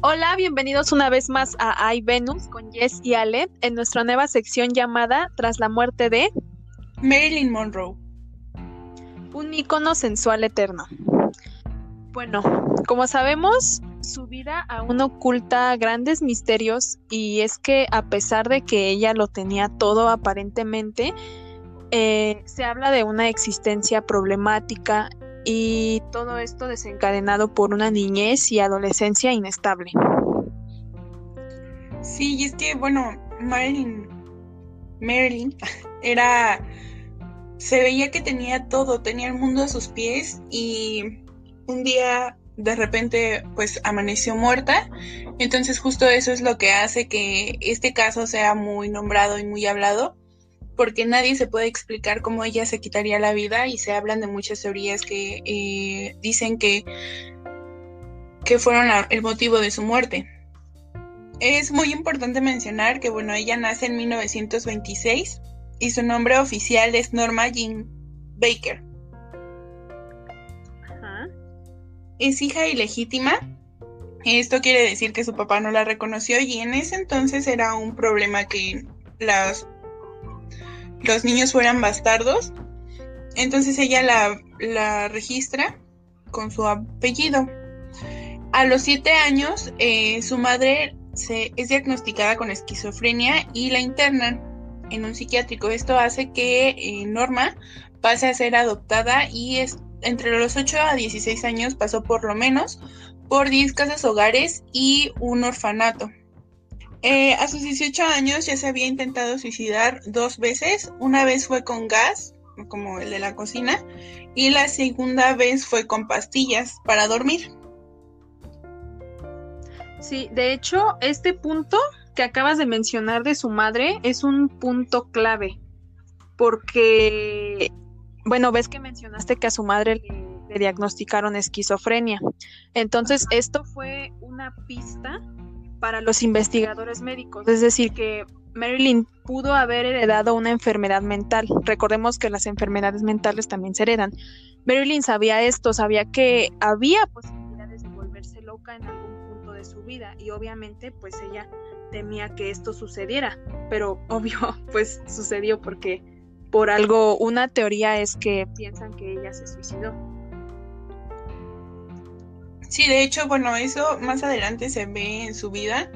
Hola, bienvenidos una vez más a iVenus con Jess y Ale en nuestra nueva sección llamada Tras la muerte de Marilyn Monroe. Un icono sensual eterno. Bueno, como sabemos, su vida aún oculta grandes misterios y es que a pesar de que ella lo tenía todo aparentemente, eh, se habla de una existencia problemática y todo esto desencadenado por una niñez y adolescencia inestable. Sí, y es que, bueno, Marilyn, Marilyn era, se veía que tenía todo, tenía el mundo a sus pies y un día de repente pues amaneció muerta. Entonces justo eso es lo que hace que este caso sea muy nombrado y muy hablado porque nadie se puede explicar cómo ella se quitaría la vida y se hablan de muchas teorías que eh, dicen que, que fueron el motivo de su muerte. Es muy importante mencionar que, bueno, ella nace en 1926 y su nombre oficial es Norma Jean Baker. Es hija ilegítima. Esto quiere decir que su papá no la reconoció y en ese entonces era un problema que las los niños fueran bastardos. Entonces ella la, registra con su apellido. A los siete años, eh, su madre se, es diagnosticada con esquizofrenia y la internan en un psiquiátrico. Esto hace que eh, Norma pase a ser adoptada y es, entre los 8 a 16 años pasó por lo menos por 10 casas hogares y un orfanato. Eh, a sus 18 años ya se había intentado suicidar dos veces. Una vez fue con gas, como el de la cocina, y la segunda vez fue con pastillas para dormir. Sí, de hecho, este punto que acabas de mencionar de su madre es un punto clave, porque, bueno, ves que mencionaste que a su madre le, le diagnosticaron esquizofrenia. Entonces, esto fue una pista para los investigadores médicos. Es decir, que Marilyn pudo haber heredado una enfermedad mental. Recordemos que las enfermedades mentales también se heredan. Marilyn sabía esto, sabía que había posibilidades de volverse loca en algún punto de su vida y obviamente pues ella temía que esto sucediera, pero obvio pues sucedió porque por algo una teoría es que piensan que ella se suicidó. Sí, de hecho, bueno, eso más adelante se ve en su vida.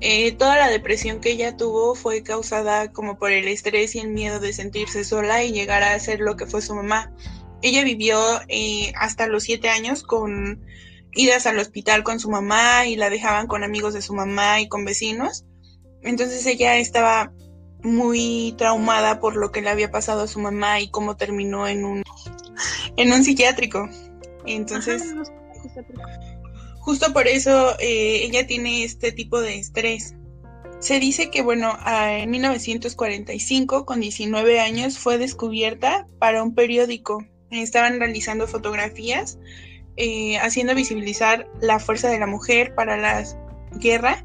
Eh, toda la depresión que ella tuvo fue causada como por el estrés y el miedo de sentirse sola y llegar a ser lo que fue su mamá. Ella vivió eh, hasta los siete años con idas al hospital con su mamá y la dejaban con amigos de su mamá y con vecinos. Entonces ella estaba muy traumada por lo que le había pasado a su mamá y cómo terminó en un en un psiquiátrico. Entonces Justo por eso eh, ella tiene este tipo de estrés. Se dice que, bueno, en 1945, con 19 años, fue descubierta para un periódico. Estaban realizando fotografías, eh, haciendo visibilizar la fuerza de la mujer para la guerra.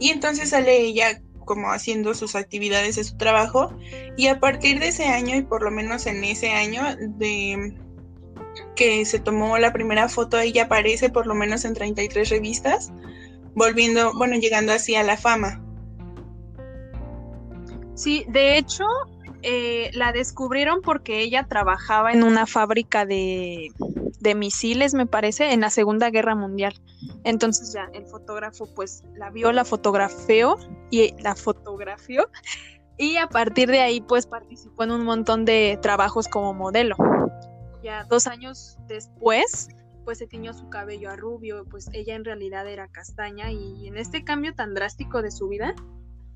Y entonces sale ella como haciendo sus actividades de su trabajo. Y a partir de ese año, y por lo menos en ese año, de que se tomó la primera foto, ella aparece por lo menos en 33 revistas, volviendo, bueno, llegando así a la fama. Sí, de hecho, eh, la descubrieron porque ella trabajaba en una fábrica de, de misiles, me parece, en la Segunda Guerra Mundial. Entonces ya el fotógrafo pues la vio, la fotografió y la fotografió y a partir de ahí pues participó en un montón de trabajos como modelo ya dos años después, pues se tiñó su cabello a rubio, pues ella en realidad era castaña y en este cambio tan drástico de su vida,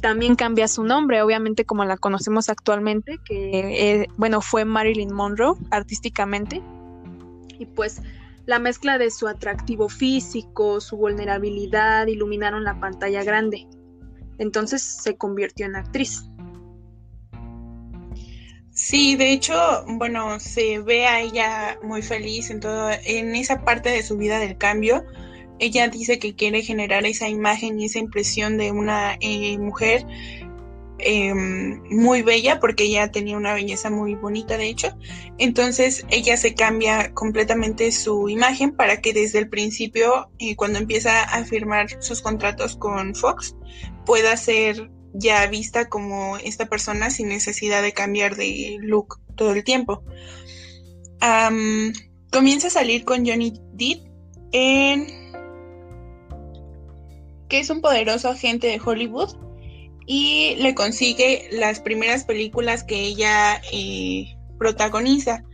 también cambia su nombre, obviamente como la conocemos actualmente, que eh, bueno, fue Marilyn Monroe artísticamente, y pues la mezcla de su atractivo físico, su vulnerabilidad, iluminaron la pantalla grande. Entonces se convirtió en actriz. Sí, de hecho, bueno, se ve a ella muy feliz en todo, en esa parte de su vida del cambio. Ella dice que quiere generar esa imagen y esa impresión de una eh, mujer em, muy bella porque ella tenía una belleza muy bonita de hecho. Entonces ella se cambia completamente su imagen para que desde el principio, eh, cuando empieza a firmar sus contratos con Fox, pueda ser ya vista como esta persona sin necesidad de cambiar de look todo el tiempo. comienza a salir con Johnny Depp que es un poderoso agente de Hollywood y le consigue las primeras películas que ella eh, protagoniza.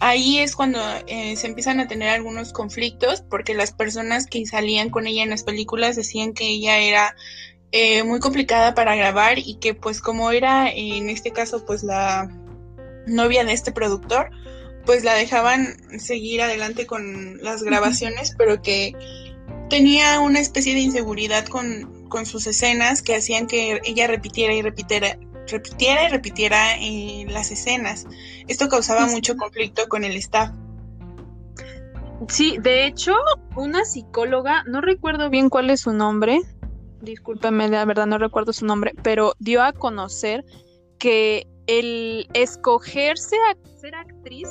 Ahí es cuando eh, se empiezan a tener algunos conflictos porque las personas que salían con ella en las películas decían que ella era eh, muy complicada para grabar y que pues como era en este caso pues la novia de este productor, pues la dejaban seguir adelante con las grabaciones, pero que tenía una especie de inseguridad con, sus escenas que hacían que ella repitiera y repitiera, repitiera y repitiera eh, las escenas. Esto causaba mucho conflicto con el staff. Sí, de hecho, una psicóloga, no recuerdo bien cuál es su nombre, discúlpeme, la verdad no recuerdo su nombre, pero dio a conocer que el escogerse a ser actriz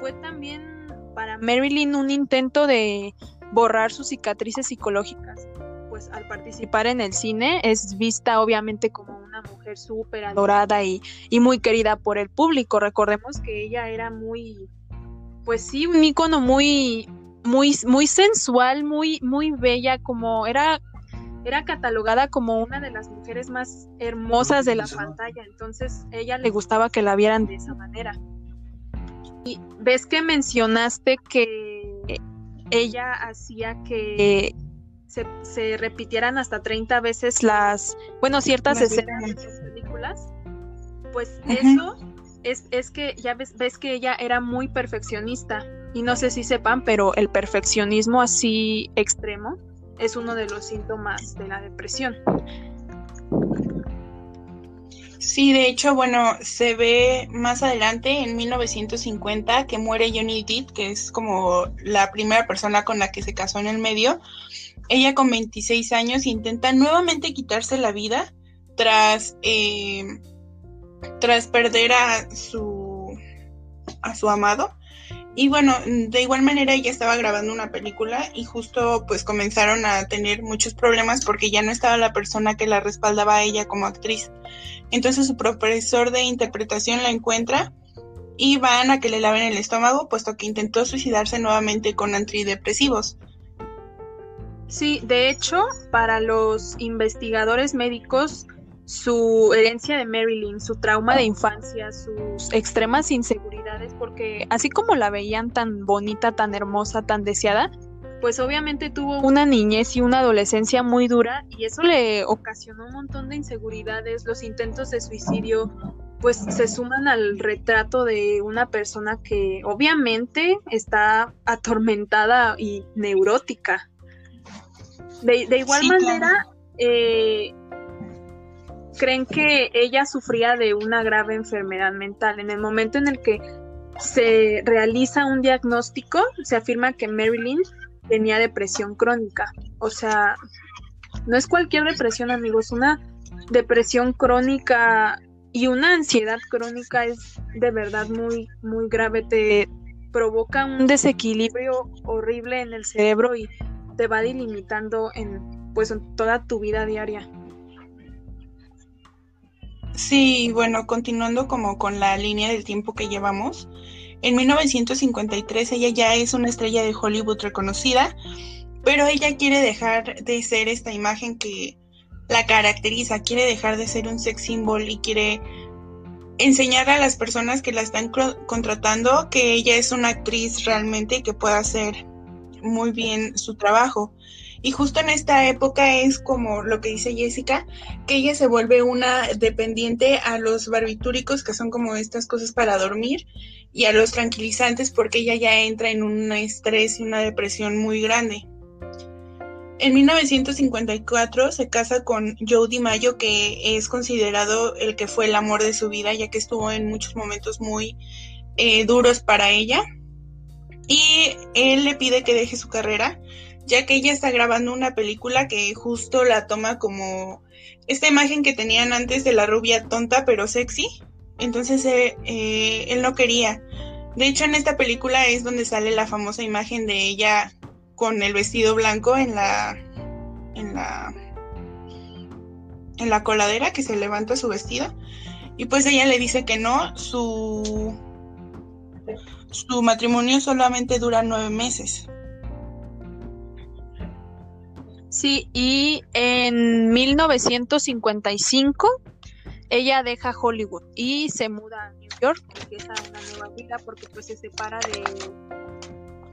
fue también para Marilyn un intento de borrar sus cicatrices psicológicas. Pues al participar en el cine es vista obviamente como una mujer súper adorada y, muy querida por el público. Recordemos que ella era muy, pues sí, un ícono muy, muy, muy sensual, muy, muy bella, como era, era catalogada como una de las mujeres más hermosas de la pantalla. Entonces ella le gustaba que la vieran de esa manera. Y ves que mencionaste que ella hacía que se, repitieran hasta 30 veces las, bueno, ciertas escenas de las películas. Pues eso es, es, que ya ves, ves que ella era muy perfeccionista. Y no sé si sepan, pero el perfeccionismo así extremo es uno de los síntomas de la depresión. Sí, de hecho, bueno, se ve más adelante, en 1950, que muere Johnny Depp, que es como la primera persona con la que se casó en el medio. Ella con 26 años intenta nuevamente quitarse la vida tras, eh, tras perder a su, a su amado. Y bueno, de igual manera ella estaba grabando una película y justo pues comenzaron a tener muchos problemas porque ya no estaba la persona que la respaldaba a ella como actriz. Entonces su profesor de interpretación la encuentra y van a que le laven el estómago puesto que intentó suicidarse nuevamente con antidepresivos. Sí, de hecho, para los investigadores médicos, su herencia de Marilyn, su trauma de infancia, sus extremas inseguridades, porque así como la veían tan bonita, tan hermosa, tan deseada, pues obviamente tuvo una niñez y una adolescencia muy dura y eso le ocasionó un montón de inseguridades, los intentos de suicidio, pues se suman al retrato de una persona que obviamente está atormentada y neurótica. De, igual manera, eh, creen que ella sufría de una grave enfermedad mental. En el momento en el que se realiza un diagnóstico, se afirma que Marilyn tenía depresión crónica. O sea, no es cualquier depresión, amigos, una depresión crónica y una ansiedad crónica es de verdad muy, muy grave. Te provoca un desequilibrio horrible en el cerebro y te va delimitando en pues en toda tu vida diaria. Sí, bueno, continuando como con la línea del tiempo que llevamos, en 1953 ella ya es una estrella de Hollywood reconocida, pero ella quiere dejar de ser esta imagen que la caracteriza, quiere dejar de ser un sex symbol y quiere enseñar a las personas que la están contratando que ella es una actriz realmente y que puede hacer muy bien su trabajo. Y justo en esta época es como lo que dice Jessica, que ella se vuelve una dependiente a los barbitúricos, que son como estas cosas para dormir, y a los tranquilizantes porque ella ya entra en un estrés y una depresión muy grande. En 1954 se casa con Joe DiMaggio, que es considerado el que fue el amor de su vida, ya que estuvo en muchos momentos muy eh, duros para ella. Y él le pide que deje su carrera ya que ella está grabando una película que justo la toma como esta imagen que tenían antes de la rubia tonta pero sexy. Entonces eh, eh, él no quería. De hecho, en esta película es donde sale la famosa imagen de ella con el vestido blanco en la en la en la coladera que se levanta su vestido y pues ella le dice que no su su matrimonio solamente dura nueve meses Sí, y en 1955 ella deja Hollywood y se muda a New York, empieza una nueva vida porque pues se separa de,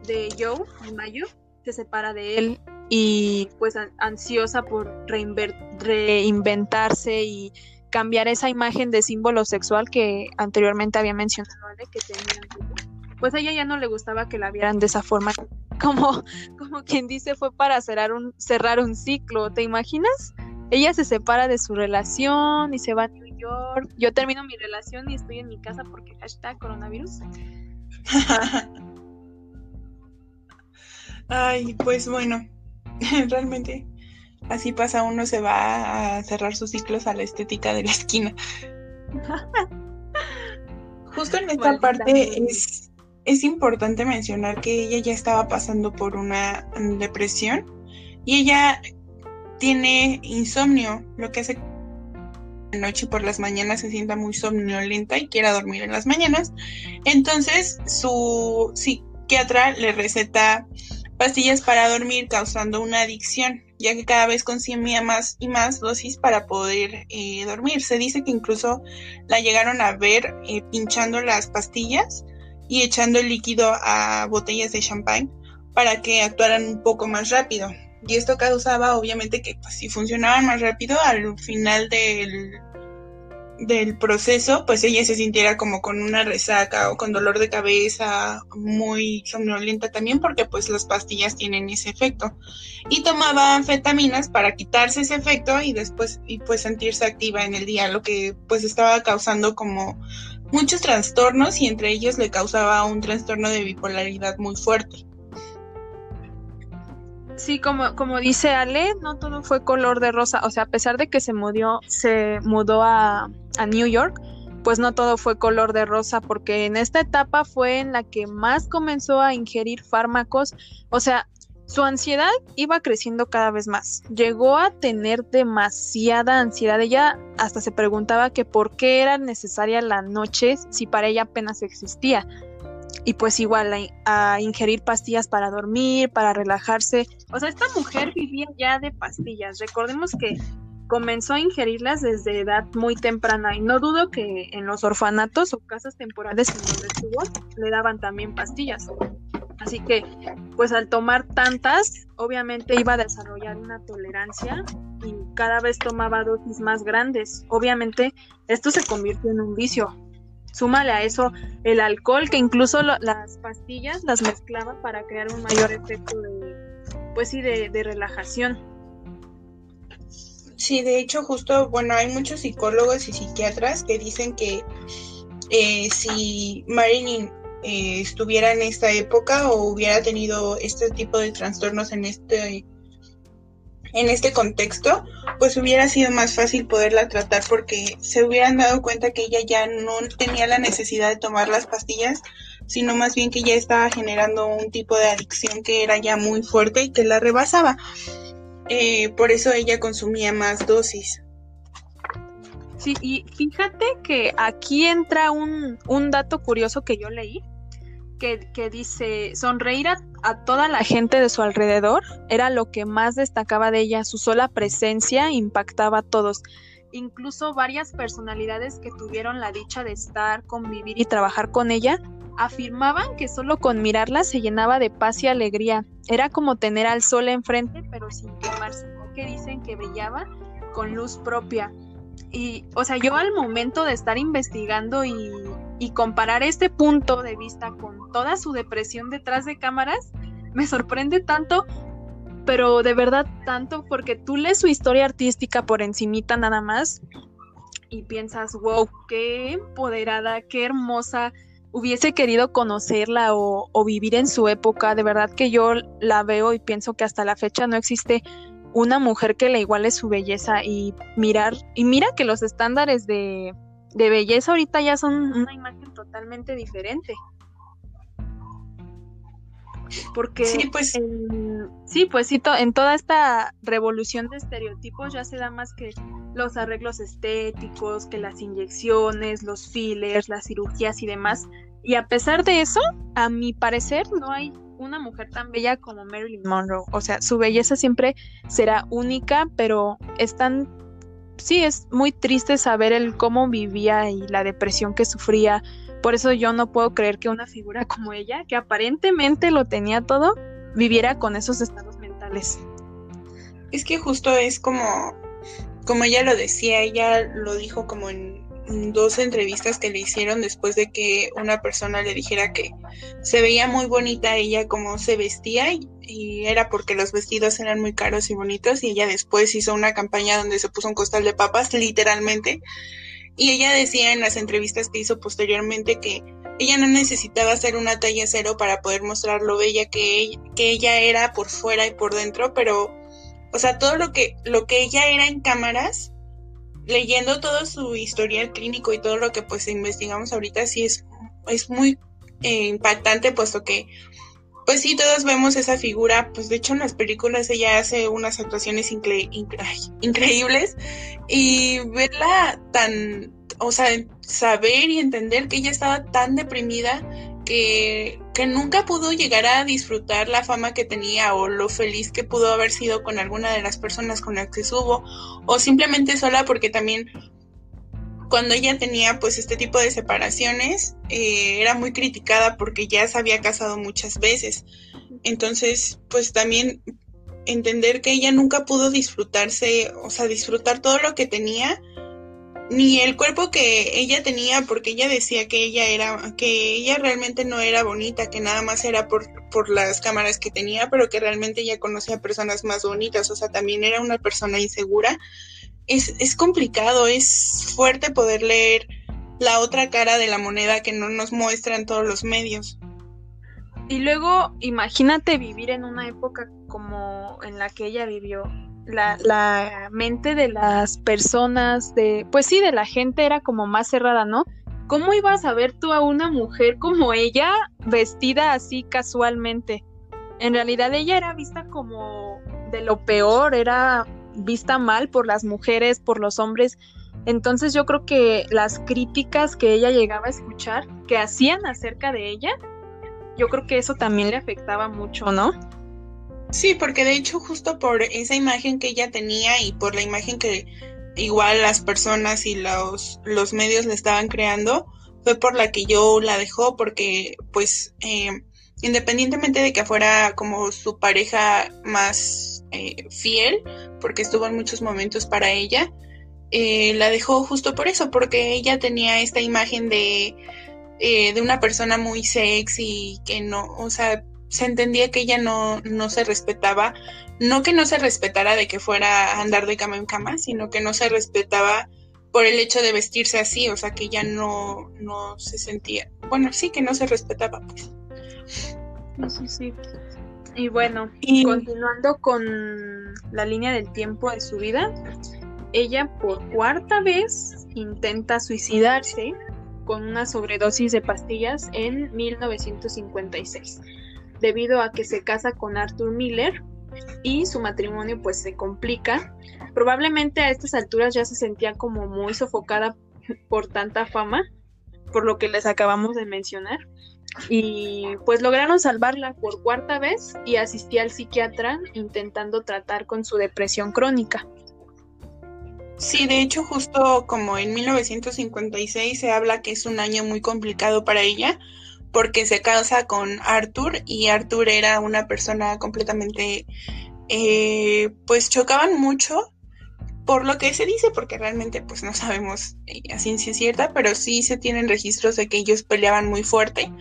de Joe en mayo, se separa de él y pues ansiosa por reinventarse y cambiar esa imagen de símbolo sexual que anteriormente había mencionado que tenía pues a ella ya no le gustaba que la vieran de esa forma como, como quien dice, fue para cerrar un, cerrar un ciclo, ¿te imaginas? Ella se separa de su relación y se va a New York. Yo termino mi relación y estoy en mi casa porque hashtag coronavirus. Ay, pues bueno, realmente así pasa, uno se va a cerrar sus ciclos a la estética de la esquina. Justo en esta parte es, es importante mencionar que ella ya estaba pasando por una depresión y ella tiene insomnio, lo que hace que de noche y por las mañanas se sienta muy somnolenta y quiera dormir en las mañanas. Entonces su psiquiatra le receta pastillas para dormir causando una adicción, ya que cada vez consumía más y más dosis para poder eh, dormir. Se dice que incluso la llegaron a ver eh, pinchando las pastillas y echando el líquido a botellas de champán para que actuaran un poco más rápido. Y esto causaba obviamente que pues, si funcionaban más rápido al final del, del proceso, pues ella se sintiera como con una resaca o con dolor de cabeza, muy somnolienta también, porque pues las pastillas tienen ese efecto. Y tomaba anfetaminas para quitarse ese efecto y después y pues sentirse activa en el día, lo que pues estaba causando como muchos trastornos y entre ellos le causaba un trastorno de bipolaridad muy fuerte. Sí, como, como dice Ale, no todo fue color de rosa. O sea, a pesar de que se mudó, se mudó a, a New York, pues no todo fue color de rosa, porque en esta etapa fue en la que más comenzó a ingerir fármacos. O sea, su ansiedad iba creciendo cada vez más. Llegó a tener demasiada ansiedad. Ella hasta se preguntaba que por qué era necesaria la noche si para ella apenas existía. Y pues igual a, ingerir pastillas para dormir, para relajarse. O sea, esta mujer vivía ya de pastillas. Recordemos que comenzó a ingerirlas desde edad muy temprana y no dudo que en los orfanatos o casas temporales donde estuvo le daban también pastillas. Así que, pues al tomar tantas, obviamente iba a desarrollar una tolerancia y cada vez tomaba dosis más grandes. Obviamente, esto se convirtió en un vicio. Súmale a eso el alcohol, que incluso las pastillas las mezclaba para crear un mayor efecto de, pues sí, de, relajación. Sí, de hecho, justo, bueno, hay muchos psicólogos y psiquiatras que dicen que eh, si Marilyn eh, estuviera en esta época o hubiera tenido este tipo de trastornos en este en este contexto, pues hubiera sido más fácil poderla tratar porque se hubieran dado cuenta que ella ya no tenía la necesidad de tomar las pastillas, sino más bien que ya estaba generando un tipo de adicción que era ya muy fuerte y que la rebasaba. Eh, por eso ella consumía más dosis. Sí, y fíjate que aquí entra un, un dato curioso que yo leí que, dice, sonreír a, toda la gente de su alrededor era lo que más destacaba de ella, su sola presencia impactaba a todos. Incluso varias personalidades que tuvieron la dicha de estar, convivir y trabajar con ella, afirmaban que solo con mirarla se llenaba de paz y alegría. Era como tener al sol enfrente, pero sin quemarse, que dicen que brillaba con luz propia. Y, o sea, yo al momento de estar investigando y y comparar este punto de vista con toda su depresión detrás de cámaras me sorprende tanto, pero de verdad tanto porque tú lees su historia artística por encimita nada más y piensas, wow, qué empoderada, qué hermosa, hubiese querido conocerla o, o, vivir en su época. De verdad que yo la veo y pienso que hasta la fecha no existe una mujer que le iguale su belleza y mirar, y mira que los estándares de, de belleza ahorita ya son una imagen totalmente diferente. Porque sí, pues, sí, pues sí, en toda esta revolución de estereotipos ya se da más que los arreglos estéticos, que las inyecciones, los fillers, las cirugías y demás. Y a pesar de eso, a mi parecer, no hay una mujer tan bella como Marilyn Monroe. O sea, su belleza siempre será única, pero es tan... Sí, es muy triste saber el cómo vivía y la depresión que sufría. Por eso yo no puedo creer que una figura como ella, que aparentemente lo tenía todo, viviera con esos estados mentales. Es que justo es como, como ella lo decía, ella lo dijo como en dos entrevistas que le hicieron después de que una persona le dijera que se veía muy bonita ella como se vestía y, era porque los vestidos eran muy caros y bonitos y ella después hizo una campaña donde se puso un costal de papas literalmente. Y ella decía en las entrevistas que hizo posteriormente que ella no necesitaba hacer una talla cero para poder mostrar lo bella que que ella era por fuera y por dentro pero o sea todo lo que lo que ella era en cámaras leyendo todo su historial clínico y todo lo que pues investigamos ahorita, sí es, es muy eh, impactante, puesto que pues sí, todos vemos esa figura, pues de hecho en las películas ella hace unas actuaciones increíbles y verla tan, o sea, saber y entender que ella estaba tan deprimida que, nunca pudo llegar a disfrutar la fama que tenía o lo feliz que pudo haber sido con alguna de las personas con las que estuvo o simplemente sola porque también cuando ella tenía pues este tipo de separaciones eh, era muy criticada porque ya se había casado muchas veces. Entonces pues también entender que ella nunca pudo disfrutarse o sea disfrutar todo lo que tenía ni el cuerpo que ella tenía, porque ella decía que ella era, que ella realmente no era bonita, que nada más era por, por las cámaras que tenía, pero que realmente ella conocía personas más bonitas, o sea, también era una persona insegura. Es, es complicado, es fuerte poder leer la otra cara de la moneda que no nos muestran todos los medios. Y luego, imagínate vivir en una época como en la que ella vivió, la, la, mente de las personas, de, pues sí, de la gente era como más cerrada, ¿no? ¿Cómo ibas a ver tú a una mujer como ella vestida así casualmente? En realidad ella era vista como de lo peor, era vista mal por las mujeres, por los hombres. Entonces yo creo que las críticas que ella llegaba a escuchar, que hacían acerca de ella, yo creo que eso también le afectaba mucho, ¿no? Sí, porque de hecho justo por esa imagen que ella tenía y por la imagen que igual las personas y los, los medios le estaban creando, fue por la que yo la dejó, porque pues eh, independientemente de que fuera como su pareja más eh, fiel, porque estuvo en muchos momentos para ella, eh, la dejó justo por eso, porque ella tenía esta imagen de, de una persona muy sexy, que no, o sea, se entendía que ella no, no se respetaba, no que no se respetara de que fuera a andar de cama en cama, sino que no se respetaba por el hecho de vestirse así, o sea que ella no, no se sentía, bueno, sí que no se respetaba, pues. Sí, sí, Y bueno, y... continuando con la línea del tiempo de su vida, ella por cuarta vez intenta suicidarse con una sobredosis de pastillas en 1956 debido a que se casa con Arthur Miller y su matrimonio pues se complica. Probablemente a estas alturas ya se sentía como muy sofocada por tanta fama, por lo que les acabamos de mencionar. Y pues lograron salvarla por cuarta vez y asistí al psiquiatra intentando tratar con su depresión crónica. Sí, de hecho justo como en 1956 se habla que es un año muy complicado para ella, porque se casa con Arthur y Arthur era una persona completamente, eh, pues chocaban mucho por lo que se dice, porque realmente pues no sabemos eh, a ciencia cierta, pero sí se tienen registros de que ellos peleaban muy fuerte.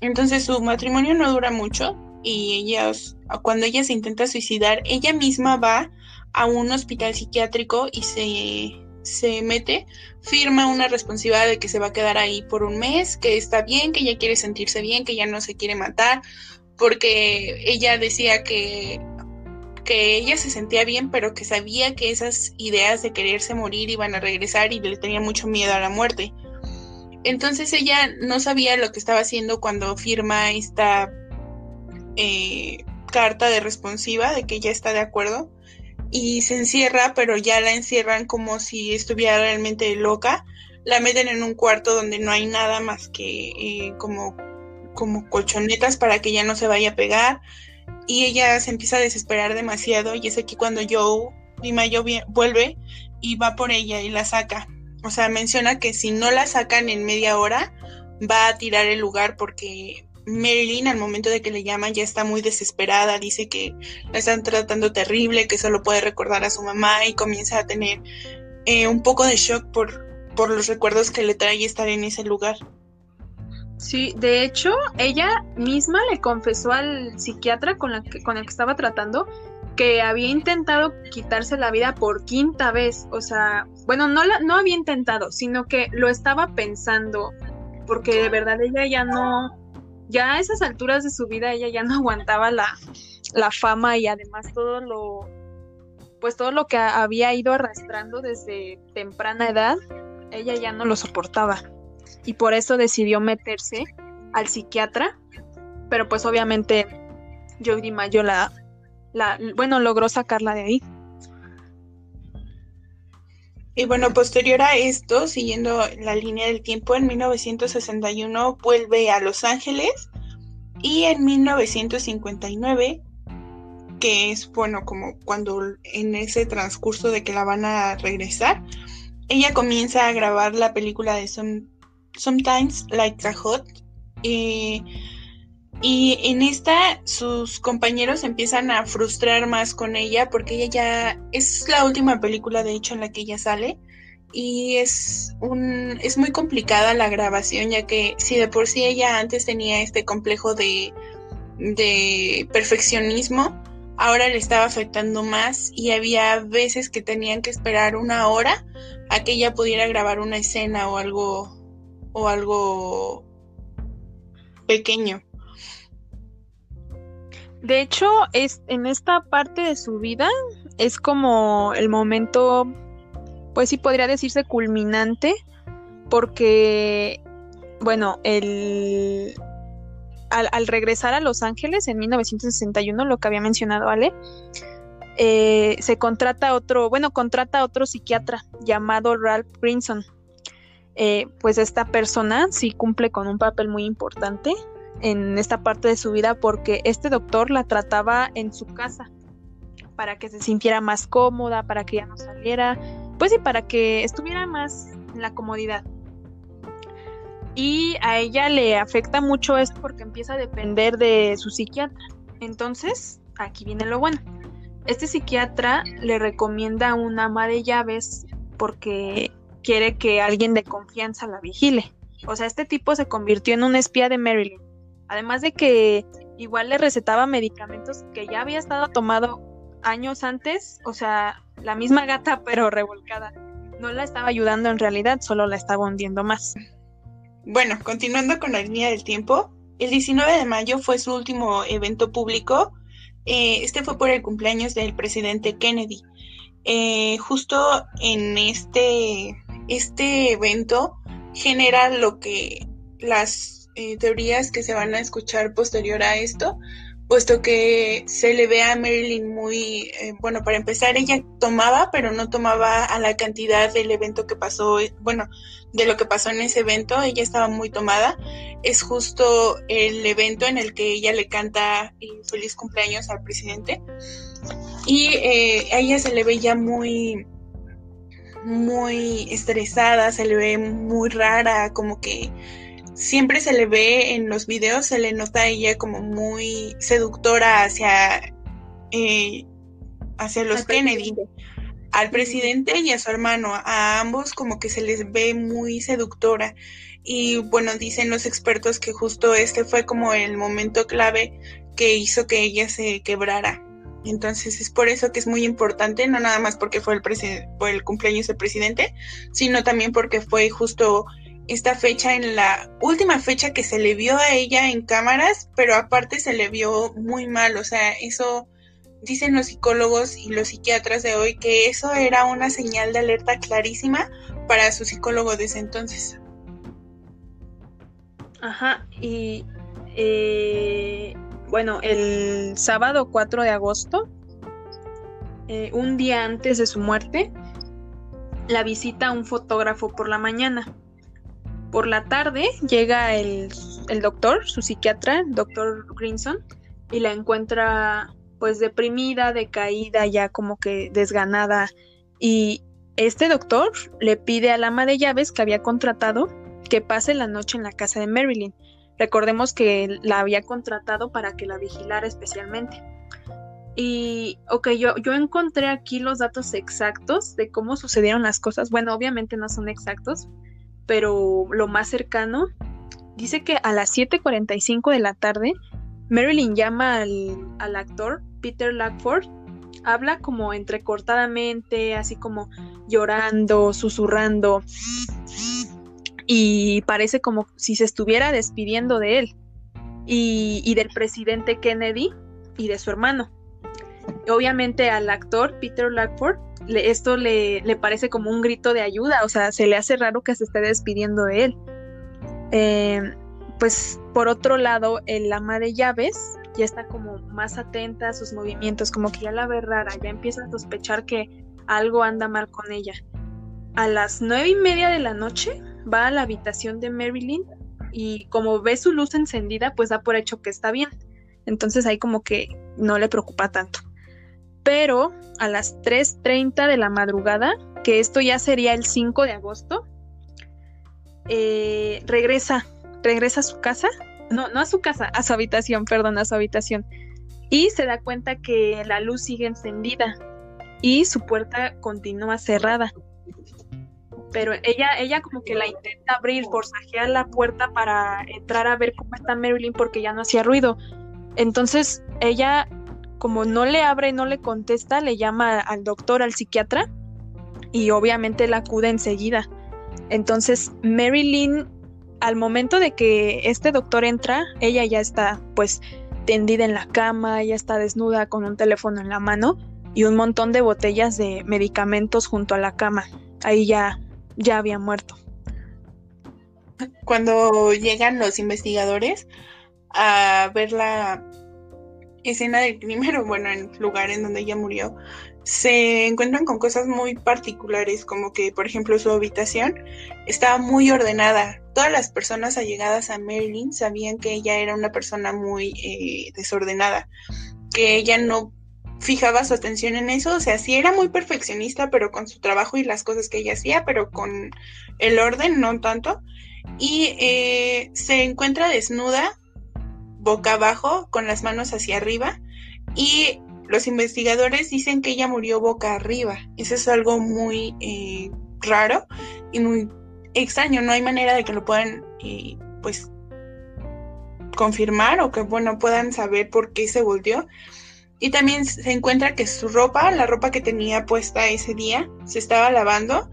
Entonces su matrimonio no dura mucho y ellas, cuando ella se intenta suicidar, ella misma va a un hospital psiquiátrico y se, se mete, firma una responsabilidad de que se va a quedar ahí por un mes, que está bien, que ella quiere sentirse bien, que ya no se quiere matar, porque ella decía que, que ella se sentía bien, pero que sabía que esas ideas de quererse morir iban a regresar y le tenía mucho miedo a la muerte. Entonces ella no sabía lo que estaba haciendo cuando firma esta eh, carta de responsiva de que ella está de acuerdo y se encierra, pero ya la encierran como si estuviera realmente loca. La meten en un cuarto donde no hay nada más que eh, como, como colchonetas para que ya no se vaya a pegar. Y ella se empieza a desesperar demasiado y es aquí cuando Joe, Joe vuelve y va por ella y la saca. O sea, menciona que si no la sacan en media hora, va a tirar el lugar porque Marilyn al momento de que le llaman ya está muy desesperada, dice que la están tratando terrible, que solo puede recordar a su mamá y comienza a tener eh, un poco de shock por, por los recuerdos que le trae estar en ese lugar. Sí, de hecho, ella misma le confesó al psiquiatra con, la con el que estaba tratando que había intentado quitarse la vida por quinta vez. O sea, bueno, no, la, no había intentado, sino que lo estaba pensando, porque de verdad ella ya no, ya a esas alturas de su vida ella ya no aguantaba la, fama y además todo lo pues todo lo que había ido arrastrando desde temprana edad, ella ya no lo soportaba. Y por eso decidió meterse al psiquiatra, pero pues obviamente Jody Mayo la, la bueno, logró sacarla de ahí. Y bueno, posterior a esto, siguiendo la línea del tiempo, en 1961 vuelve a Los Ángeles y en 1959, que es bueno como cuando en ese transcurso de que la van a regresar, ella comienza a grabar la película de Sometimes Like the Hot. Eh, y en esta sus compañeros empiezan a frustrar más con ella porque ella ya es la última película de hecho en la que ella sale. Y es un es muy complicada la grabación ya que si de por sí ella antes tenía este complejo de de perfeccionismo ahora le estaba afectando más y había veces que tenían que esperar una hora a que ella pudiera grabar una escena o algo o algo pequeño de hecho, es, en esta parte de su vida es como el momento, pues sí podría decirse culminante, porque, bueno, el, al, regresar a Los Ángeles en 1961, lo que había mencionado Ale, eh, se contrata otro, bueno, contrata a otro psiquiatra llamado Ralph Grinson. Eh, pues esta persona sí cumple con un papel muy importante en esta parte de su vida porque este doctor la trataba en su casa para que se sintiera más cómoda, para que ya no saliera, pues y para que estuviera más en la comodidad. Y a ella le afecta mucho esto porque empieza a depender de su psiquiatra. Entonces, aquí viene lo bueno. Este psiquiatra le recomienda una ama de llaves porque quiere que alguien de confianza la vigile. O sea, este tipo se convirtió en un espía de Marilyn. Además de que igual le recetaba medicamentos que ya había estado tomado años antes, o sea, la misma gata pero revolcada. No la estaba ayudando en realidad, solo la estaba hundiendo más. Bueno, continuando con la línea del tiempo, el 19 de mayo fue su último evento público. Eh, este fue por el cumpleaños del presidente Kennedy. Eh, justo en este, este evento genera lo que las eh, teorías que se van a escuchar posterior a esto, puesto que se le ve a Marilyn muy, eh, bueno, para empezar, ella tomaba, pero no tomaba a la cantidad del evento que pasó, eh, bueno, de lo que pasó en ese evento, ella estaba muy tomada. Es justo el evento en el que ella le canta feliz cumpleaños al presidente. Y a ella se le ve ya muy, muy estresada, se le ve muy rara, como que siempre se le ve en los videos, se le nota a ella como muy seductora hacia, eh, hacia los Kennedy, al presidente y a su hermano, a ambos como que se les ve muy seductora. Y bueno, dicen los expertos que justo este fue como el momento clave que hizo que ella se quebrara. Entonces es por eso que es muy importante, no nada más porque fue el, fue el cumpleaños del presidente, sino también porque fue justo esta fecha en la última fecha que se le vio a ella en cámaras, pero aparte se le vio muy mal, o sea, eso dicen los psicólogos y los psiquiatras de hoy que eso era una señal de alerta clarísima para su psicólogo desde entonces. Ajá, y eh, bueno, el sábado 4 de agosto, eh, un día antes de su muerte, la visita un fotógrafo por la mañana. Por la tarde llega el, el doctor, su psiquiatra, el doctor Grinson, y la encuentra pues deprimida, decaída, ya como que desganada. Y este doctor le pide al ama de llaves que había contratado que pase la noche en la casa de Marilyn. Recordemos que la había contratado para que la vigilara especialmente. Y, ok, yo, yo encontré aquí los datos exactos de cómo sucedieron las cosas. Bueno, obviamente no son exactos, pero lo más cercano dice que a las 7:45 de la tarde, Marilyn llama al, al actor Peter Lackford habla como entrecortadamente, así como llorando, susurrando, y parece como si se estuviera despidiendo de él y, del presidente Kennedy y de su hermano. Obviamente al actor Peter Lackford esto le, le, parece como un grito de ayuda, o sea, se le hace raro que se esté despidiendo de él. Eh, pues por otro lado, el ama de llaves ya está como más atenta a sus movimientos, como que ya la ve rara, ya empieza a sospechar que algo anda mal con ella. A las nueve y media de la noche va a la habitación de Marilyn y como ve su luz encendida, pues da por hecho que está bien. Entonces ahí como que no le preocupa tanto. Pero a las 3.30 de la madrugada, que esto ya sería el 5 de agosto, eh, regresa, regresa a su casa no, no a su casa, a su habitación, perdón, a su habitación. Y se da cuenta que la luz sigue encendida y su puerta continúa cerrada. Pero ella, ella como que la intenta abrir, forzajear la puerta para entrar a ver cómo está Marilyn porque ya no hacía ruido. Entonces ella, como no le abre, no le contesta, le llama al doctor, al psiquiatra, y obviamente la acude enseguida. Entonces Marilyn al momento de que este doctor entra, ella ya está pues tendida en la cama, ya está desnuda con un teléfono en la mano y un montón de botellas de medicamentos junto a la cama. Ahí ya, ya había muerto. Cuando llegan los investigadores a ver la escena del crimen, o bueno, el lugar en donde ella murió, se encuentran con cosas muy particulares, como que, por ejemplo, su habitación estaba muy ordenada. Todas las personas allegadas a Marilyn sabían que ella era una persona muy eh, desordenada, que ella no fijaba su atención en eso, o sea, sí era muy perfeccionista, pero con su trabajo y las cosas que ella hacía, pero con el orden no tanto. Y eh, se encuentra desnuda, boca abajo, con las manos hacia arriba, y los investigadores dicen que ella murió boca arriba. Eso es algo muy eh, raro y muy extraño. No hay manera de que lo puedan, eh, pues, confirmar o que, bueno, puedan saber por qué se volteó. Y también se encuentra que su ropa, la ropa que tenía puesta ese día, se estaba lavando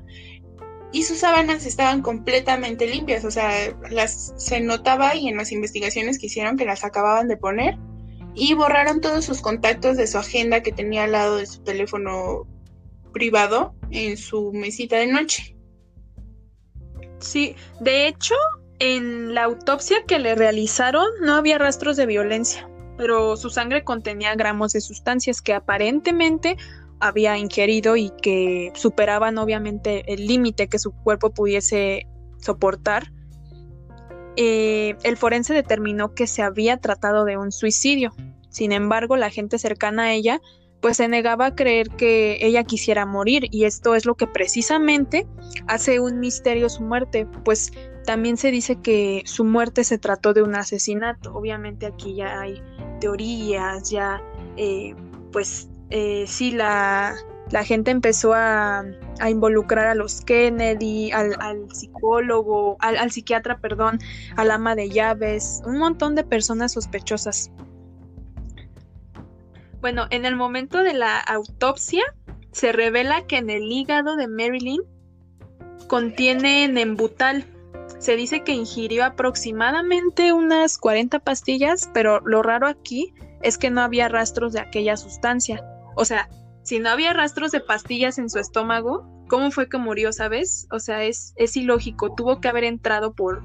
y sus sábanas estaban completamente limpias. O sea, las se notaba y en las investigaciones que hicieron que las acababan de poner y borraron todos sus contactos de su agenda que tenía al lado de su teléfono privado en su mesita de noche. Sí, de hecho, en la autopsia que le realizaron no había rastros de violencia, pero su sangre contenía gramos de sustancias que aparentemente había ingerido y que superaban obviamente el límite que su cuerpo pudiese soportar. Eh, el forense determinó que se había tratado de un suicidio, sin embargo, la gente cercana a ella pues se negaba a creer que ella quisiera morir y esto es lo que precisamente hace un misterio su muerte, pues también se dice que su muerte se trató de un asesinato. Obviamente aquí ya hay teorías, ya eh, pues eh, sí la, gente empezó a, involucrar a los Kennedy, al, al psicólogo, al, al psiquiatra, perdón, al ama de llaves, un montón de personas sospechosas. Bueno, en el momento de la autopsia se revela que en el hígado de Marilyn contiene nembutal. Se dice que ingirió aproximadamente unas 40 pastillas, pero lo raro aquí es que no había rastros de aquella sustancia. O sea, si no había rastros de pastillas en su estómago, ¿cómo fue que murió, sabes? O sea, es, es ilógico, tuvo que haber entrado por,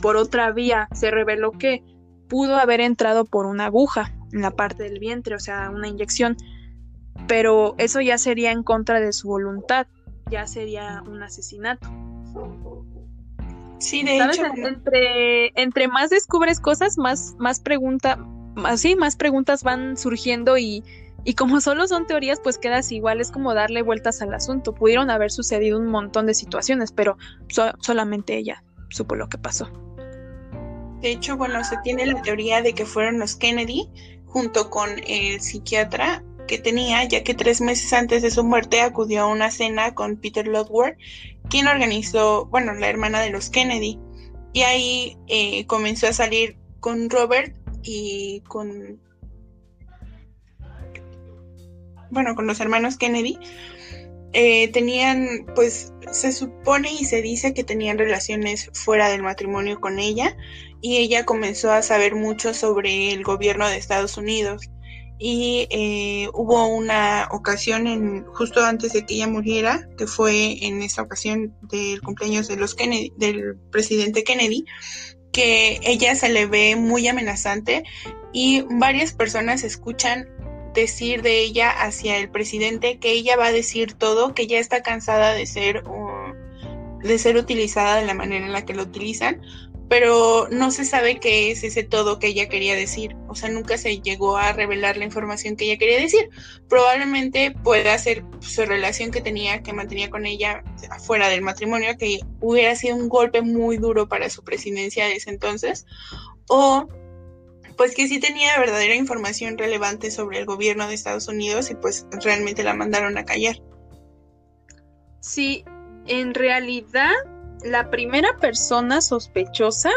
por otra vía. Se reveló que pudo haber entrado por una aguja en la parte del vientre, o sea, una inyección. Pero eso ya sería en contra de su voluntad, ya sería un asesinato. Sí, de hecho. Entre, entre más descubres cosas, más, más pregunta, más preguntas van surgiendo y, y como solo son teorías, pues quedas igual, es como darle vueltas al asunto. Pudieron haber sucedido un montón de situaciones, pero solamente ella supo lo que pasó. De hecho, bueno, se tiene la teoría de que fueron los Kennedy junto con el psiquiatra que tenía, ya que tres meses antes de su muerte acudió a una cena con Peter Ludward, quien organizó, bueno, la hermana de los Kennedy. Y ahí eh, comenzó a salir con Robert y con bueno, con los hermanos Kennedy, eh, tenían, pues se supone y se dice que tenían relaciones fuera del matrimonio con ella y ella comenzó a saber mucho sobre el gobierno de Estados Unidos. Y eh, hubo una ocasión en justo antes de que ella muriera que fue en esa ocasión del cumpleaños de los Kennedy del presidente Kennedy que ella se le ve muy amenazante y varias personas escuchan decir de ella hacia el presidente que ella va a decir todo, que ya está cansada de ser de ser utilizada de la manera en la que lo utilizan, pero no se sabe qué es ese todo que ella quería decir, o sea, nunca se llegó a revelar la información que ella quería decir. Probablemente pueda ser su relación que tenía, que mantenía con ella fuera del matrimonio, que hubiera sido un golpe muy duro para su presidencia de ese entonces, o pues que sí tenía verdadera información relevante sobre el gobierno de Estados Unidos y pues realmente la mandaron a callar. Sí, en realidad la primera persona sospechosa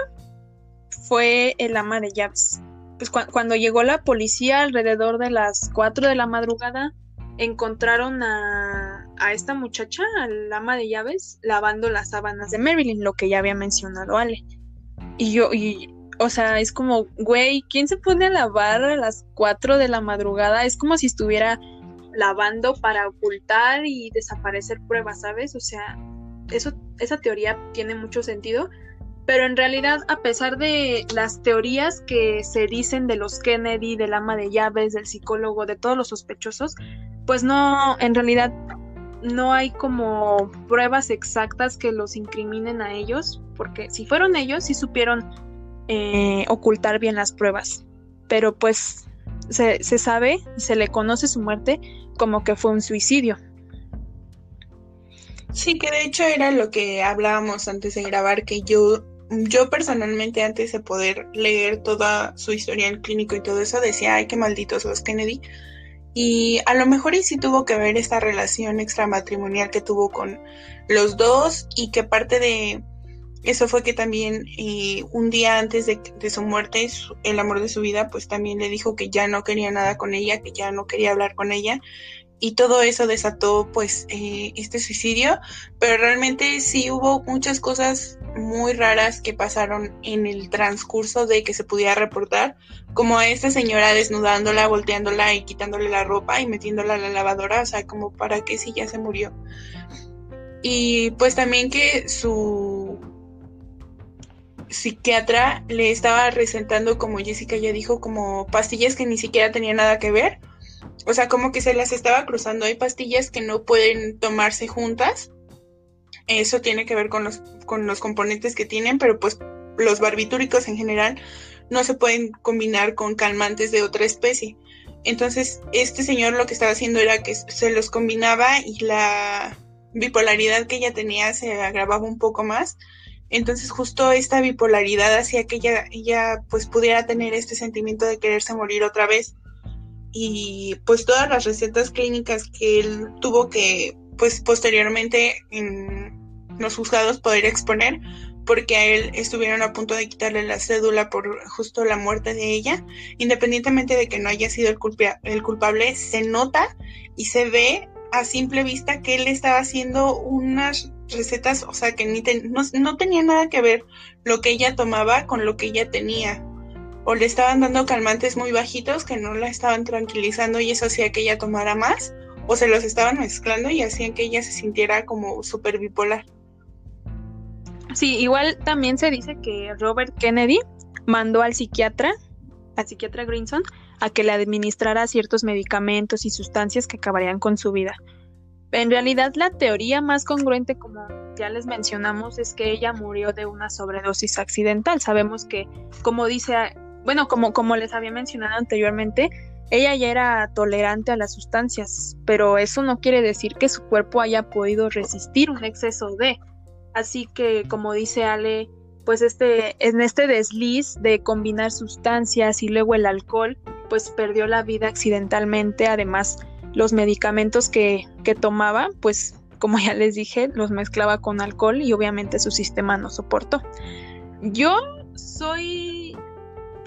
fue el ama de llaves. Pues cuando llegó la policía alrededor de las 4 de la madrugada, encontraron a, a esta muchacha, al ama de llaves, lavando las sábanas de Marilyn, lo que ya había mencionado Ale. Y yo, y o sea, es como, güey, ¿quién se pone a lavar a las 4 de la madrugada? Es como si estuviera lavando para ocultar y desaparecer pruebas, ¿sabes? O sea, eso, esa teoría tiene mucho sentido, pero en realidad, a pesar de las teorías que se dicen de los Kennedy, del ama de llaves, del psicólogo, de todos los sospechosos, pues no, en realidad no hay como pruebas exactas que los incriminen a ellos, porque si fueron ellos, sí supieron eh, ocultar bien las pruebas. Pero pues se, se sabe, se le conoce su muerte como que fue un suicidio. Sí, que de hecho era lo que hablábamos antes de grabar, que yo, yo personalmente antes de poder leer toda su historia en clínico y todo eso, decía, ay, qué malditos los Kennedy. Y a lo mejor y sí tuvo que ver esta relación extramatrimonial que tuvo con los dos y que parte de, eso fue que también eh, un día antes de, su muerte, el amor de su vida, pues también le dijo que ya no quería nada con ella, que ya no quería hablar con ella. Y todo eso desató pues eh, este suicidio, pero realmente sí hubo muchas cosas muy raras que pasaron en el transcurso de que se pudiera reportar, como a esta señora desnudándola, volteándola y quitándole la ropa y metiéndola a la lavadora, o sea, como para que si ya se murió. Y pues también que su psiquiatra le estaba recetando, como Jessica ya dijo, como pastillas que ni siquiera tenían nada que ver. O sea, como que se las estaba cruzando. Hay pastillas que no pueden tomarse juntas. Eso tiene que ver con los, con los componentes que tienen, pero pues los barbitúricos en general no se pueden combinar con calmantes de otra especie. Entonces, este señor lo que estaba haciendo era que se los combinaba y la bipolaridad que ella tenía se agravaba un poco más entonces justo esta bipolaridad hacía que ella, pues pudiera tener este sentimiento de quererse morir otra vez. Y pues todas las recetas clínicas que él tuvo que pues posteriormente en los juzgados poder exponer, porque a él estuvieron a punto de quitarle la cédula por justo la muerte de ella, independientemente de que no haya sido el, el culpable, se nota y se ve a simple vista que él estaba haciendo unas recetas, o sea, que ni no, no, tenía nada que ver lo que ella tomaba con lo que ella tenía. O le estaban dando calmantes muy bajitos que no la estaban tranquilizando y eso hacía que ella tomara más, o se los estaban mezclando y hacían que ella se sintiera como súper bipolar. Sí, igual también se dice que Robert Kennedy mandó al psiquiatra, al psiquiatra Grinson, a que le administrara ciertos medicamentos y sustancias que acabarían con su vida. En realidad, la teoría más congruente, como ya les mencionamos, es que ella murió de una sobredosis accidental. Sabemos que, como dice, bueno, como, como les había mencionado anteriormente, ella ya era tolerante a las sustancias, pero eso no quiere decir que su cuerpo haya podido resistir un exceso de. Así que, como dice Ale, pues este, en este desliz de combinar sustancias y luego el alcohol, pues perdió la vida accidentalmente. Además, los medicamentos que, que tomaba, pues como ya les dije, los mezclaba con alcohol y obviamente su sistema no soportó. Yo soy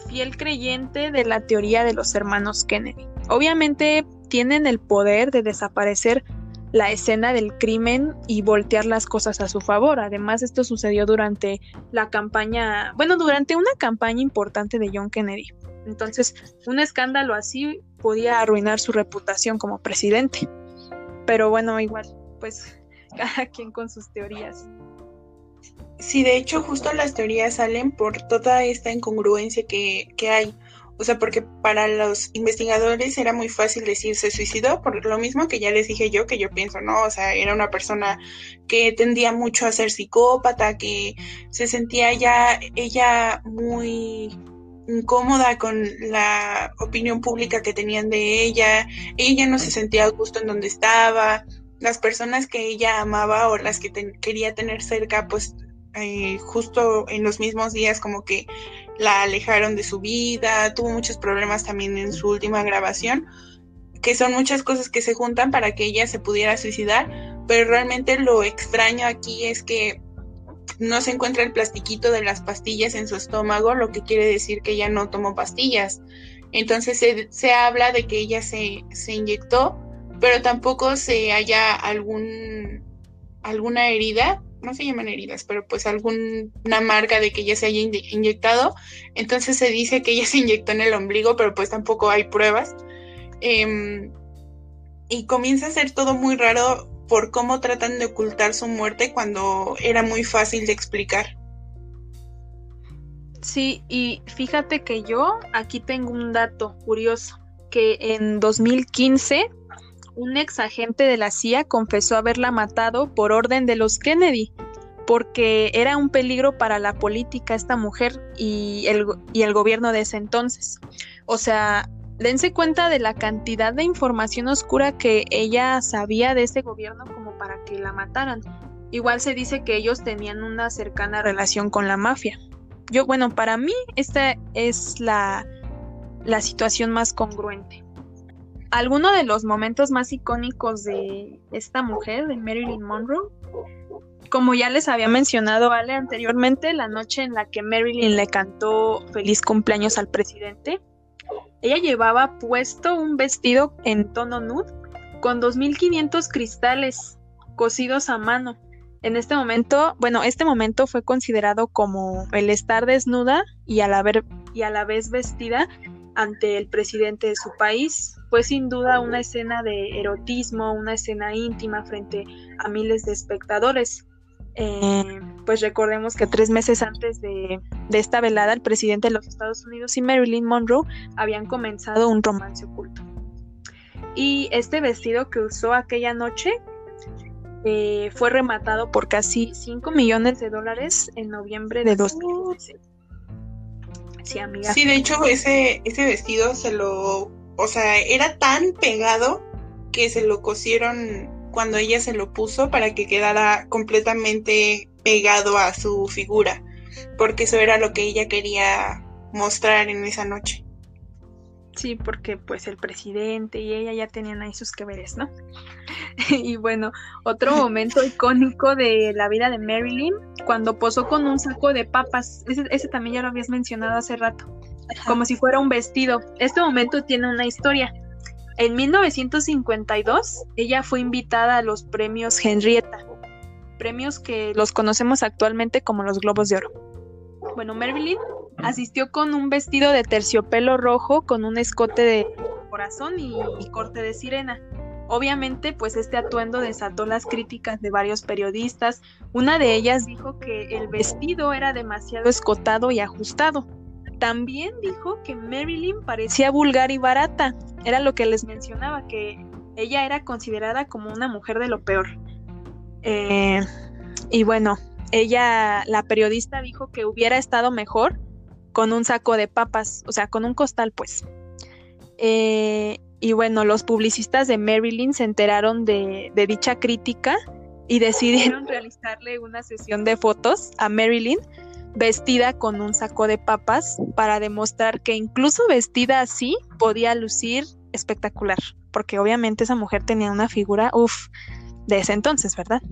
fiel creyente de la teoría de los hermanos Kennedy. Obviamente tienen el poder de desaparecer la escena del crimen y voltear las cosas a su favor. Además, esto sucedió durante la campaña, bueno, durante una campaña importante de John Kennedy. Entonces, un escándalo así podía arruinar su reputación como presidente. Pero bueno, igual, pues cada quien con sus teorías. Sí, de hecho, justo las teorías salen por toda esta incongruencia que, que hay. O sea, porque para los investigadores era muy fácil decir se suicidó, por lo mismo que ya les dije yo, que yo pienso, ¿no? O sea, era una persona que tendía mucho a ser psicópata, que se sentía ya ella muy incómoda con la opinión pública que tenían de ella, ella no se sentía justo en donde estaba, las personas que ella amaba o las que quería tener cerca, pues eh, justo en los mismos días como que la alejaron de su vida, tuvo muchos problemas también en su última grabación, que son muchas cosas que se juntan para que ella se pudiera suicidar, pero realmente lo extraño aquí es que no se encuentra el plastiquito de las pastillas en su estómago, lo que quiere decir que ella no tomó pastillas. Entonces se, se habla de que ella se, se inyectó, pero tampoco se haya algún, alguna herida no se llaman heridas, pero pues alguna marca de que ella se haya inyectado. Entonces se dice que ella se inyectó en el ombligo, pero pues tampoco hay pruebas. Em, y comienza a ser todo muy raro por cómo tratan de ocultar su muerte cuando era muy fácil de explicar. Sí, y fíjate que yo aquí tengo un dato curioso, que en 2015 un ex agente de la CIA confesó haberla matado por orden de los Kennedy, porque era un peligro para la política esta mujer y el, y el gobierno de ese entonces. O sea, dense cuenta de la cantidad de información oscura que ella sabía de ese gobierno como para que la mataran. Igual se dice que ellos tenían una cercana relación con la mafia. Yo, bueno, para mí esta es la, la situación más congruente alguno de los momentos más icónicos de esta mujer, de Marilyn Monroe. Como ya les había mencionado anteriormente, la noche en la que Marilyn le cantó feliz cumpleaños al presidente, ella llevaba puesto un vestido en tono nude con 2.500 cristales cosidos a mano. En este momento, bueno, este momento fue considerado como el estar desnuda y a la, y a la vez vestida ante el presidente de su país. Fue sin duda una escena de erotismo, una escena íntima frente a miles de espectadores. Eh, pues recordemos que tres meses antes de, de, esta velada, el presidente de los Estados Unidos y Marilyn Monroe habían comenzado un romance oculto. Y este vestido que usó aquella noche eh, fue rematado por casi 5 millones de dólares en noviembre de 2016. Sí, de hecho, ese, ese vestido se lo. O sea, era tan pegado que se lo cosieron cuando ella se lo puso para que quedara completamente pegado a su figura. Porque eso era lo que ella quería mostrar en esa noche. Sí, porque pues el presidente y ella ya tenían ahí sus que veres, ¿no? y bueno, otro momento icónico de la vida de Marilyn, cuando posó con un saco de papas, ese, también ya lo habías mencionado hace rato, como si fuera un vestido. Este momento tiene una historia. En 1952, ella fue invitada a los premios Henrietta, premios que los conocemos actualmente como los Globos de Oro. Bueno, Marilyn asistió con un vestido de terciopelo rojo con un escote de corazón y, corte de sirena. Obviamente, pues este atuendo desató las críticas de varios periodistas. Una de ellas dijo que el vestido era demasiado escotado y ajustado. También dijo que Marilyn parecía vulgar y barata. Era lo que les mencionaba, que ella era considerada como una mujer de lo peor. Eh, y bueno, ella, la periodista dijo que hubiera estado mejor con un saco de papas, o sea, con un costal, pues. Eh, y bueno, los publicistas de Marilyn se enteraron de, dicha crítica y decidieron realizarle una sesión de fotos a Marilyn vestida con un saco de papas para demostrar que incluso vestida así podía lucir espectacular, porque obviamente esa mujer tenía una figura, uff, de ese entonces, ¿verdad?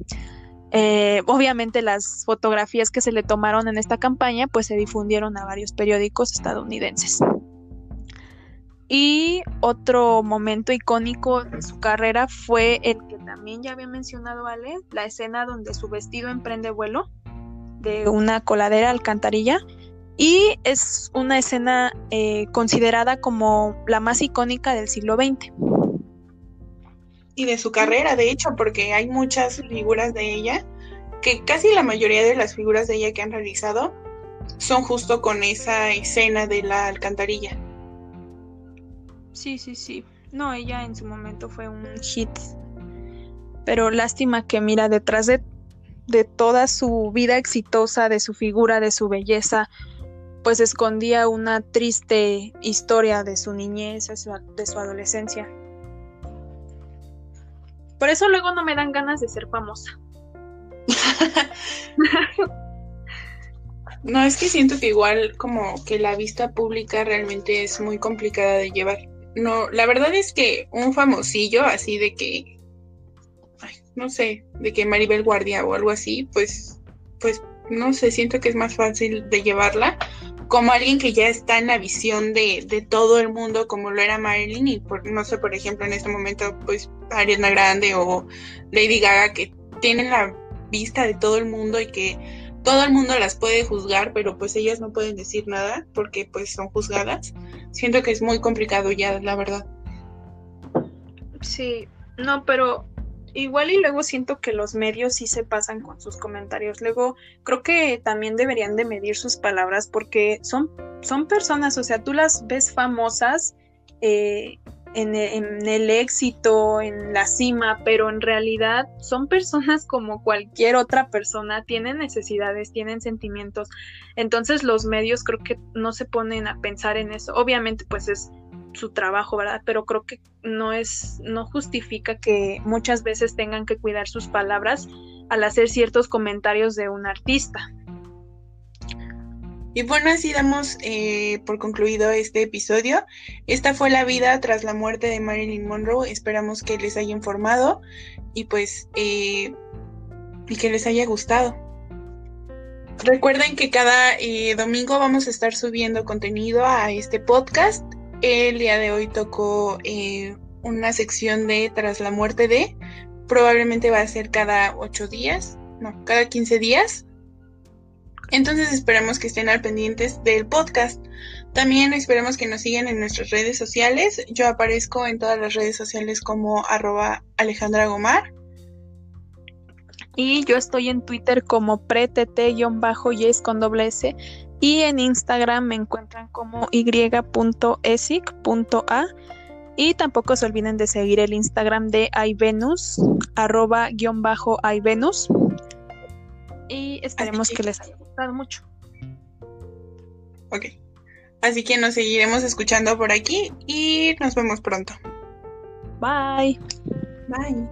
Eh, obviamente las fotografías que se le tomaron en esta campaña pues se difundieron a varios periódicos estadounidenses. Y otro momento icónico de su carrera fue el que también ya había mencionado Ale, la escena donde su vestido emprende vuelo de una coladera alcantarilla y es una escena eh, considerada como la más icónica del siglo XX y de su carrera, de hecho, porque hay muchas figuras de ella, que casi la mayoría de las figuras de ella que han realizado son justo con esa escena de la alcantarilla. Sí, sí, sí. No, ella en su momento fue un hit. Pero lástima que mira, detrás de, de toda su vida exitosa, de su figura, de su belleza, pues escondía una triste historia de su niñez, de su adolescencia. Por eso luego no me dan ganas de ser famosa. no, es que siento que igual como que la vista pública realmente es muy complicada de llevar. No, la verdad es que un famosillo así de que, no sé, de que Maribel Guardia o algo así, pues, pues, no sé, siento que es más fácil de llevarla como alguien que ya está en la visión de, de, todo el mundo como lo era Marilyn y por, no sé, por ejemplo, en este momento, pues Ariana Grande o Lady Gaga que tienen la vista de todo el mundo y que todo el mundo las puede juzgar, pero pues ellas no pueden decir nada porque pues son juzgadas. Siento que es muy complicado ya, la verdad. Sí, no, pero igual y luego siento que los medios sí se pasan con sus comentarios. Luego creo que también deberían de medir sus palabras porque son, son personas, o sea, tú las ves famosas eh, en, en, el éxito, en la cima, pero en realidad son personas como cualquier otra persona, tienen necesidades, tienen sentimientos. Entonces los medios creo que no se ponen a pensar en eso. Obviamente pues es su trabajo, ¿verdad? Pero creo que no es, no justifica que muchas veces tengan que cuidar sus palabras al hacer ciertos comentarios de un artista. Y bueno, así damos eh, por concluido este episodio. Esta fue la vida tras la muerte de Marilyn Monroe. Esperamos que les haya informado y pues eh, y que les haya gustado. Recuerden que cada eh, domingo vamos a estar subiendo contenido a este podcast el día de hoy tocó eh, una sección de Tras la muerte de. Probablemente va a ser cada 8 días, no, cada 15 días. Entonces esperamos que estén al pendientes del podcast. También esperemos que nos sigan en nuestras redes sociales. Yo aparezco en todas las redes sociales como arroba Alejandra Gomar. Y yo estoy en Twitter como pretete-yes con doble S. Y en Instagram me encuentran como y.esic.a. Y tampoco se olviden de seguir el Instagram de iVenus, arroba guion bajo iVenus. Y esperemos que les haya gustado mucho. Ok. Así que nos seguiremos escuchando por aquí y nos vemos pronto. Bye. Bye.